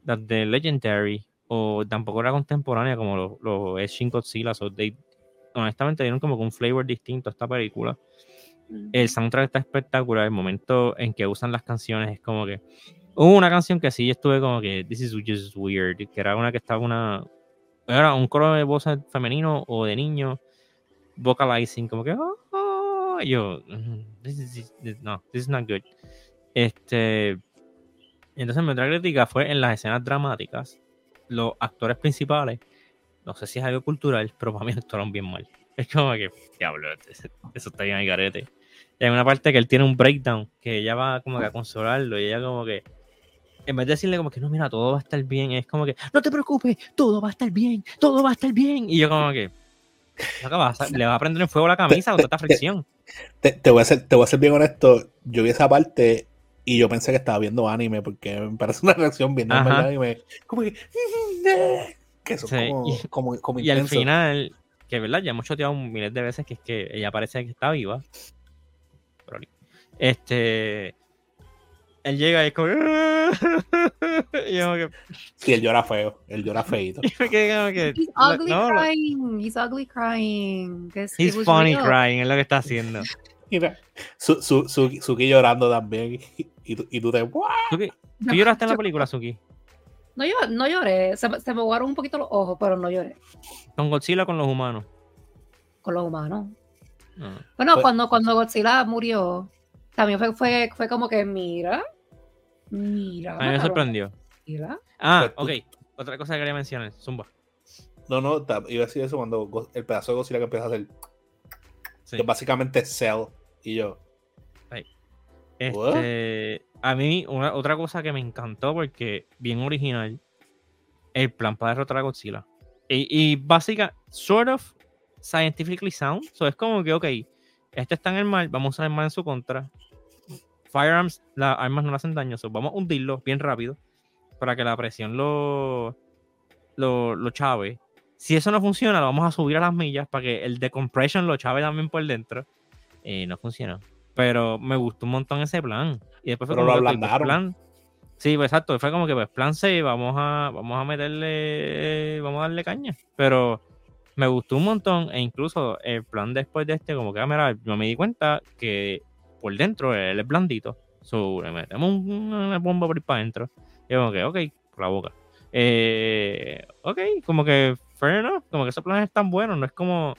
S1: las de Legendary, o tampoco era contemporánea como lo, lo es Shin Godzilla. So they- honestamente dieron como que un flavor distinto a esta película. El soundtrack está espectacular. El momento en que usan las canciones es como que. Hubo una canción que sí estuve como que. This is just weird. Que era una que estaba una. Era un coro de voces femenino o de niño. Vocalizing, como que. "Oh, oh", yo. "Mm, This is, this- no, this is not good. Este. Entonces mi otra crítica fue en las escenas dramáticas. Los actores principales. No sé si es algo cultural, pero para mí actuaron bien mal. Es como que, diablo, eso está bien al garete. Y hay una parte que él tiene un breakdown, que ella va como que a consolarlo, y ella como que, en vez de decirle como que, no, mira, todo va a estar bien, es como que, no te preocupes, todo va a estar bien, todo va a estar bien. Y yo como que, "Loca, vas a- le va a prender en fuego la camisa con tanta fricción.
S2: Te, te voy a ser, te voy a ser bien honesto. Yo vi esa parte y yo pensé que estaba viendo anime porque me parece una reacción bien normal de anime. Como que. Que eso
S1: Sí,
S2: es como,
S1: y-
S2: como, como
S1: Y al final, que verdad, ya hemos choteado miles de veces que es que ella parece que está viva. Pero, este. Él llega y es como. y como que.
S2: Sí, él llora feo. Él llora feito.
S1: que.
S3: He's ugly
S1: no,
S3: crying. He's ugly crying.
S1: He's funny
S3: real.
S1: crying, es lo que está haciendo.
S2: Mira, su, su, su, Suki llorando también. Y, y tú, y tú te.
S1: ¿Tú lloraste en la película, Suki?
S3: No, yo, no lloré. Se, me- se me jugaron un poquito los ojos, pero no lloré.
S1: Con Godzilla o con los humanos.
S3: Con los humanos.
S1: No.
S3: Bueno,
S2: Pues-
S3: cuando, cuando Godzilla murió, también fue, fue, fue como que, mira, mira.
S1: A mí me sorprendió.
S3: Mira.
S1: Ah, ok.
S2: Pues
S1: Otra cosa que quería mencionar. Zumba.
S2: No, no, iba a decir eso cuando el pedazo de Godzilla que empieza a hacer.
S1: Sí.
S2: Que básicamente es Cell. Y yo.
S1: Este, a mí, otra cosa que me encantó porque bien original, el plan para derrotar a Godzilla. Y, y sort of scientifically sound. So es como que, ok, este está en el mar, vamos a usar el mar en su contra. Firearms, las armas no hacen daño, so vamos a hundirlo bien rápido para que la presión lo, lo, lo chave. Si eso no funciona, vamos a subir a las millas para que el decompression lo chave también por dentro. Eh, no funciona. Pero me gustó un montón ese plan. Y después fue
S2: Pero
S1: como
S2: lo
S1: pues,
S2: ablandaron.
S1: plan. Sí, pues, exacto. Fue como que pues plan C, vamos a, vamos a meterle, vamos a darle caña. Pero me gustó un montón. E incluso el plan después de este, como que, ah, mira, yo me di cuenta que por dentro él es blandito. So, le metemos un- una bomba por ahí para adentro. Y como que, ok, por la boca. Eh, ok, como que fair enough, como que esos planes están buenos, no es como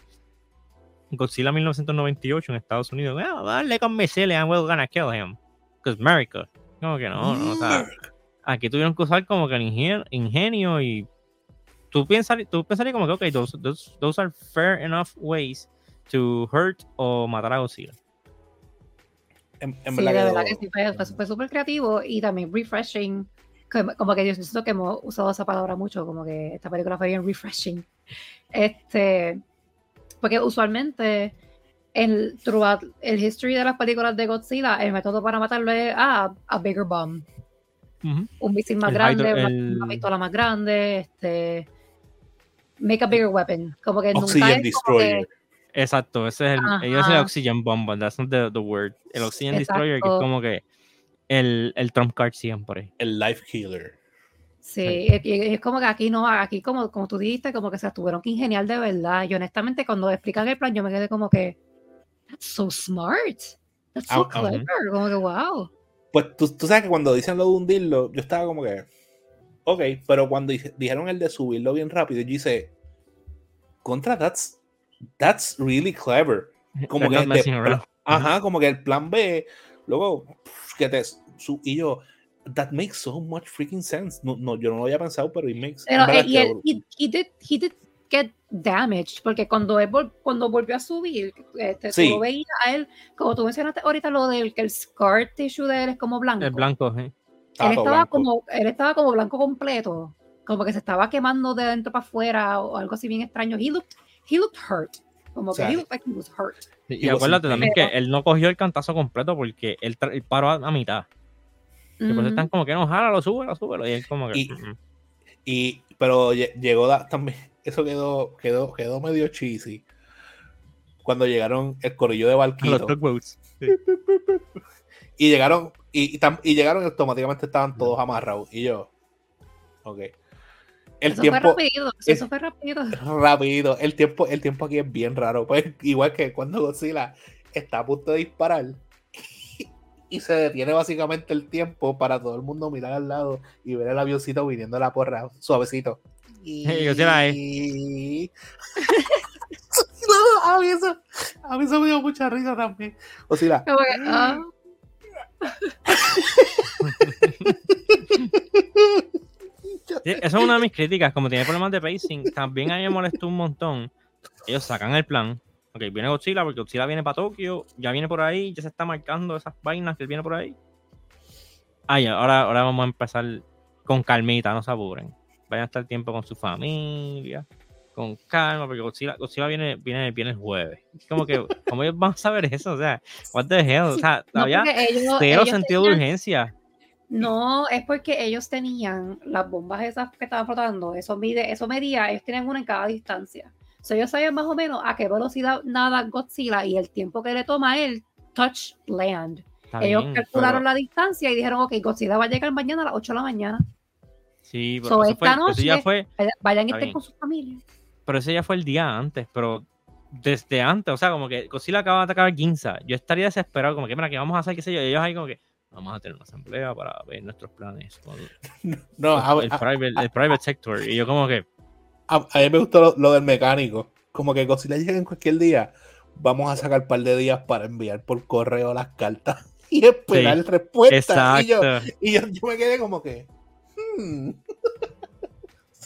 S1: Godzilla 1998 en Estados Unidos. Ah, dale con missiles and we're gonna kill him. Because America. Como que no, no, o sea, aquí tuvieron que usar como que el ingen- ingenio y tú pensarías, tú pensarías como que, ok, those, those, those are fair enough ways to hurt o matar a Godzilla.
S2: En, en
S3: Sí, de
S2: verdad
S3: verdad
S2: quedó-
S3: que sí, fue, fue- fue súper creativo y también refreshing. Como, como que yo siento que hemos usado esa palabra mucho, como que esta película fue bien refreshing. Este, porque usualmente el, throughout el history de las películas de Godzilla, el método para matarlo es ah, a bigger bomb. Un misil más
S1: El
S3: grande,
S1: hydro-
S3: una,
S1: el-
S3: una pistola más grande, este, make a bigger weapon. Como que nunca
S2: Oxygen
S3: como que-
S2: Destroyer.
S1: Exacto, ese es el.
S3: Ajá.
S1: Ellos dicen Oxygen Bomb, but that's not the, the word. El Oxygen Destroyer, que es como que el, el trump card siempre.
S2: El Life Killer.
S3: Sí, es, que- es como que aquí no, aquí como, como tú dijiste, como que se tuvieron que ingeniar de verdad. Y honestamente, cuando explican el plan, yo me quedé como que, that's so smart. That's so
S2: Ah, ah, ujú.
S3: clever. Como que, wow.
S2: Pues tú, tú sabes que cuando dicen lo de hundirlo, yo estaba como que. Ok, pero cuando dije- dijeron el de subirlo bien rápido, yo hice. Contra, that's. That's really clever. Como que. Ajá, como que el plan B, luego pf, que te su, y yo, that makes so much freaking sense. No, no, yo no lo había pensado, pero it makes.
S3: Pero eh, y
S2: que-
S3: él, he, he did, he did get damaged, porque cuando él vol- cuando volvió a subir, este,
S2: Sí.
S3: tú lo veías a él, como tú mencionaste ahorita, lo del que el scar tissue de él es como blanco.
S1: El blanco, ¿eh?
S3: él
S2: estaba blanco.
S3: como él estaba como blanco completo como que se estaba quemando de dentro para afuera o algo así bien extraño he looked he looked hurt como que
S2: sea,
S3: he looked like he was hurt
S1: Y
S2: Digo,
S1: acuérdate
S2: sí,
S1: también
S3: pero-
S1: que él no cogió el cantazo completo porque él, él paró a, a mitad. Y pues
S3: Ujú.
S1: están como que no, jálalo, súbelo, súbelo. Y él como que.
S2: Y-
S1: "Mm, mm".
S2: Y, pero lle- llegó da- también, eso quedó, quedó, quedó medio cheesy. Cuando llegaron el corillo de
S1: A los
S2: Barquito.
S1: tugboats. Sí.
S2: Y llegaron, y, y tam- y llegaron y automáticamente estaban todos amarrados. Y yo, ok. El
S3: eso fue rápido eso,
S2: es-
S3: eso fue rápido
S2: rápido. El tiempo, el tiempo aquí es bien raro. Pues igual que cuando Godzilla está a punto de disparar y se detiene básicamente el tiempo para todo el mundo mirar al lado y ver el avioncito viniendo a la porra suavecito.
S1: Hey, Godzilla,
S2: Y... a, mí eso, a mí eso me dio mucha risa también.
S3: Que, ah,
S1: Sí, Eso es una de mis críticas. Como tiene problemas de pacing, también a mí me molestó un montón. Ellos sacan el plan. Ok, viene Godzilla porque Godzilla viene para Tokio, ya viene por ahí, ya se está marcando esas vainas que él viene por ahí. Ah, ya, ahora, ahora vamos a empezar con calmita, no se apuren. Vayan a estar tiempo con su familia, con calma, porque Godzilla, Godzilla viene, viene, viene el jueves. Es Como que, ¿cómo ellos van a saber eso? O sea, what the hell? O sea,
S3: no, ellos,
S1: cero
S3: ellos
S1: sentido de urgencia.
S3: no es porque ellos tenían las bombas esas que estaban flotando eso mide eso medía ellos tenían una en cada distancia so, ellos sabían más o menos a qué velocidad nada Godzilla y el tiempo que le toma a él touch land
S1: Está
S3: ellos
S1: bien,
S3: calcularon
S1: pero-
S3: la distancia y dijeron ok Godzilla va a llegar mañana a las 8 de la mañana
S1: Sí, pero
S3: So,
S1: eso, fue,
S3: esta
S1: eso ya
S3: noche-
S1: fue,
S3: Vayan- y estén con su familia
S1: pero ese ya fue el día antes, pero desde antes, o sea, como que Godzilla acaba de atacar a Ginza, yo estaría desesperado, como que, mira, ¿qué vamos a hacer? ¿Qué sé yo? Y ellos ahí como que, vamos a tener una asamblea para ver nuestros planes con
S2: no,
S1: el,
S2: a-
S1: private, el private sector. Y yo como que,
S2: a- a mí me gustó lo, lo del mecánico. Como que Godzilla llega en cualquier día, vamos a sacar un par de días para enviar por correo las cartas y esperar
S1: Sí,
S2: respuesta. Y, yo,
S1: exacto.
S2: y yo, yo me quedé como que. hmm,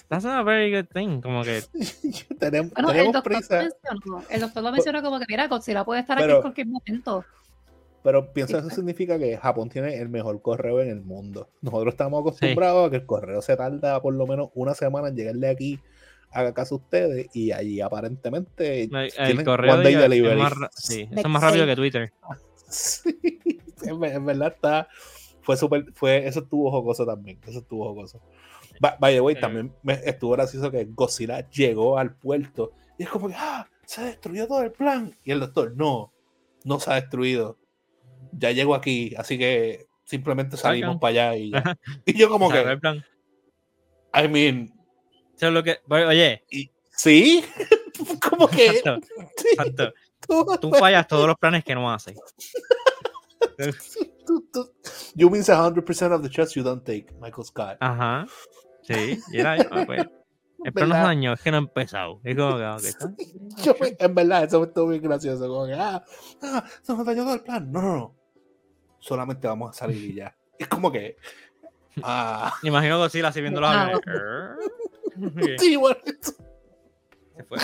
S1: That's not a very good thing, como que,
S2: tenemos,
S3: bueno el doctor, lo
S2: prisa.
S3: mencionó, el doctor lo mencionó como que mira Godzilla puede estar aquí en cualquier momento
S2: Pero pienso
S3: Sí,
S2: eso significa que Japón tiene el mejor correo en el mundo. Nosotros estamos acostumbrados a que el correo se tarda por lo menos una semana en llegarle aquí a casa a ustedes y allí aparentemente
S1: el, el correo es más, sí, eso es más rápido que Twitter.
S2: Sí, en, ver- en verdad está. Fue súper. Fue, eso estuvo jocoso también. Eso estuvo jocoso. Ba- By the way,
S1: Eh.
S2: también me estuvo gracioso que Godzilla llegó al puerto y es como que, ¡ah! Se destruyó todo el plan. Y el doctor, no, no se ha destruido. Ya llegó aquí, así que simplemente salimos para allá y ya. Y yo, como que. I mean,
S1: Eso es lo que, oye,
S2: sí, como que.
S1: exacto,
S2: sí,
S1: exacto.
S2: tú-
S1: tú fallas todos los planes que no haces.
S2: tú- tú- you means 100% of the trust you don't take, Michael Scott.
S1: Ajá. Sí, y era yo, ah, pues. El plan dañó, es que no ha empezado. Es como que, ok, está.
S2: Yo me- en verdad, eso me estuvo bien gracioso. Como que, ah, ah, se nos dañó todo el plan. No, no, no. Solamente vamos a salir y ya. Es como que. Ah,
S1: Me imagino Godzilla así viendo
S2: sí, bueno.
S1: Se fue.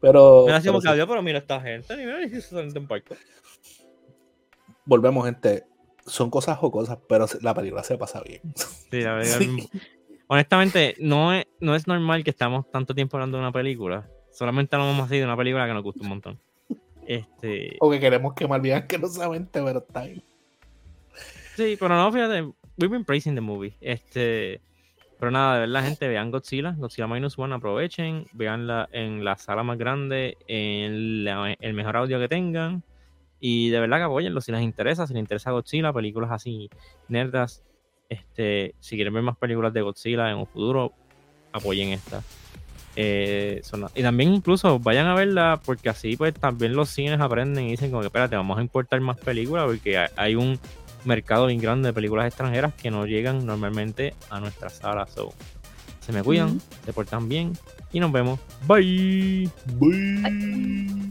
S2: Pero,
S1: Me
S2: pero
S1: "Dios, pero mira esta gente, ni mira, se un parque.
S2: volvemos, gente. Son cosas jocosas, pero la película se pasa bien.
S1: Sí, la verdad,
S2: Sí.
S1: Honestamente, no es, no es normal que estamos tanto tiempo hablando de una película. Solamente hablamos así de una película que nos gusta un montón. Este,
S2: O que queremos quemar bien asquerosamente, pero está bien.
S1: sí, pero no, fíjate, we've been praising the movie. Este, pero nada, de verdad, gente, vean Godzilla, Godzilla Minus One, aprovechen, veanla en la sala más grande, en el mejor audio que tengan. Y de verdad que apoyenlo si les interesa, si les interesa Godzilla, películas así nerdas. Este, si quieren ver más películas de Godzilla en un futuro, apoyen esta. Eh, y también incluso vayan a verla porque así pues también los cines aprenden y dicen como que espérate, vamos a importar más películas porque hay un mercado bien grande de películas extranjeras que no llegan normalmente a nuestra sala. So, se me cuidan, se portan bien y nos vemos. Bye.
S2: Bye.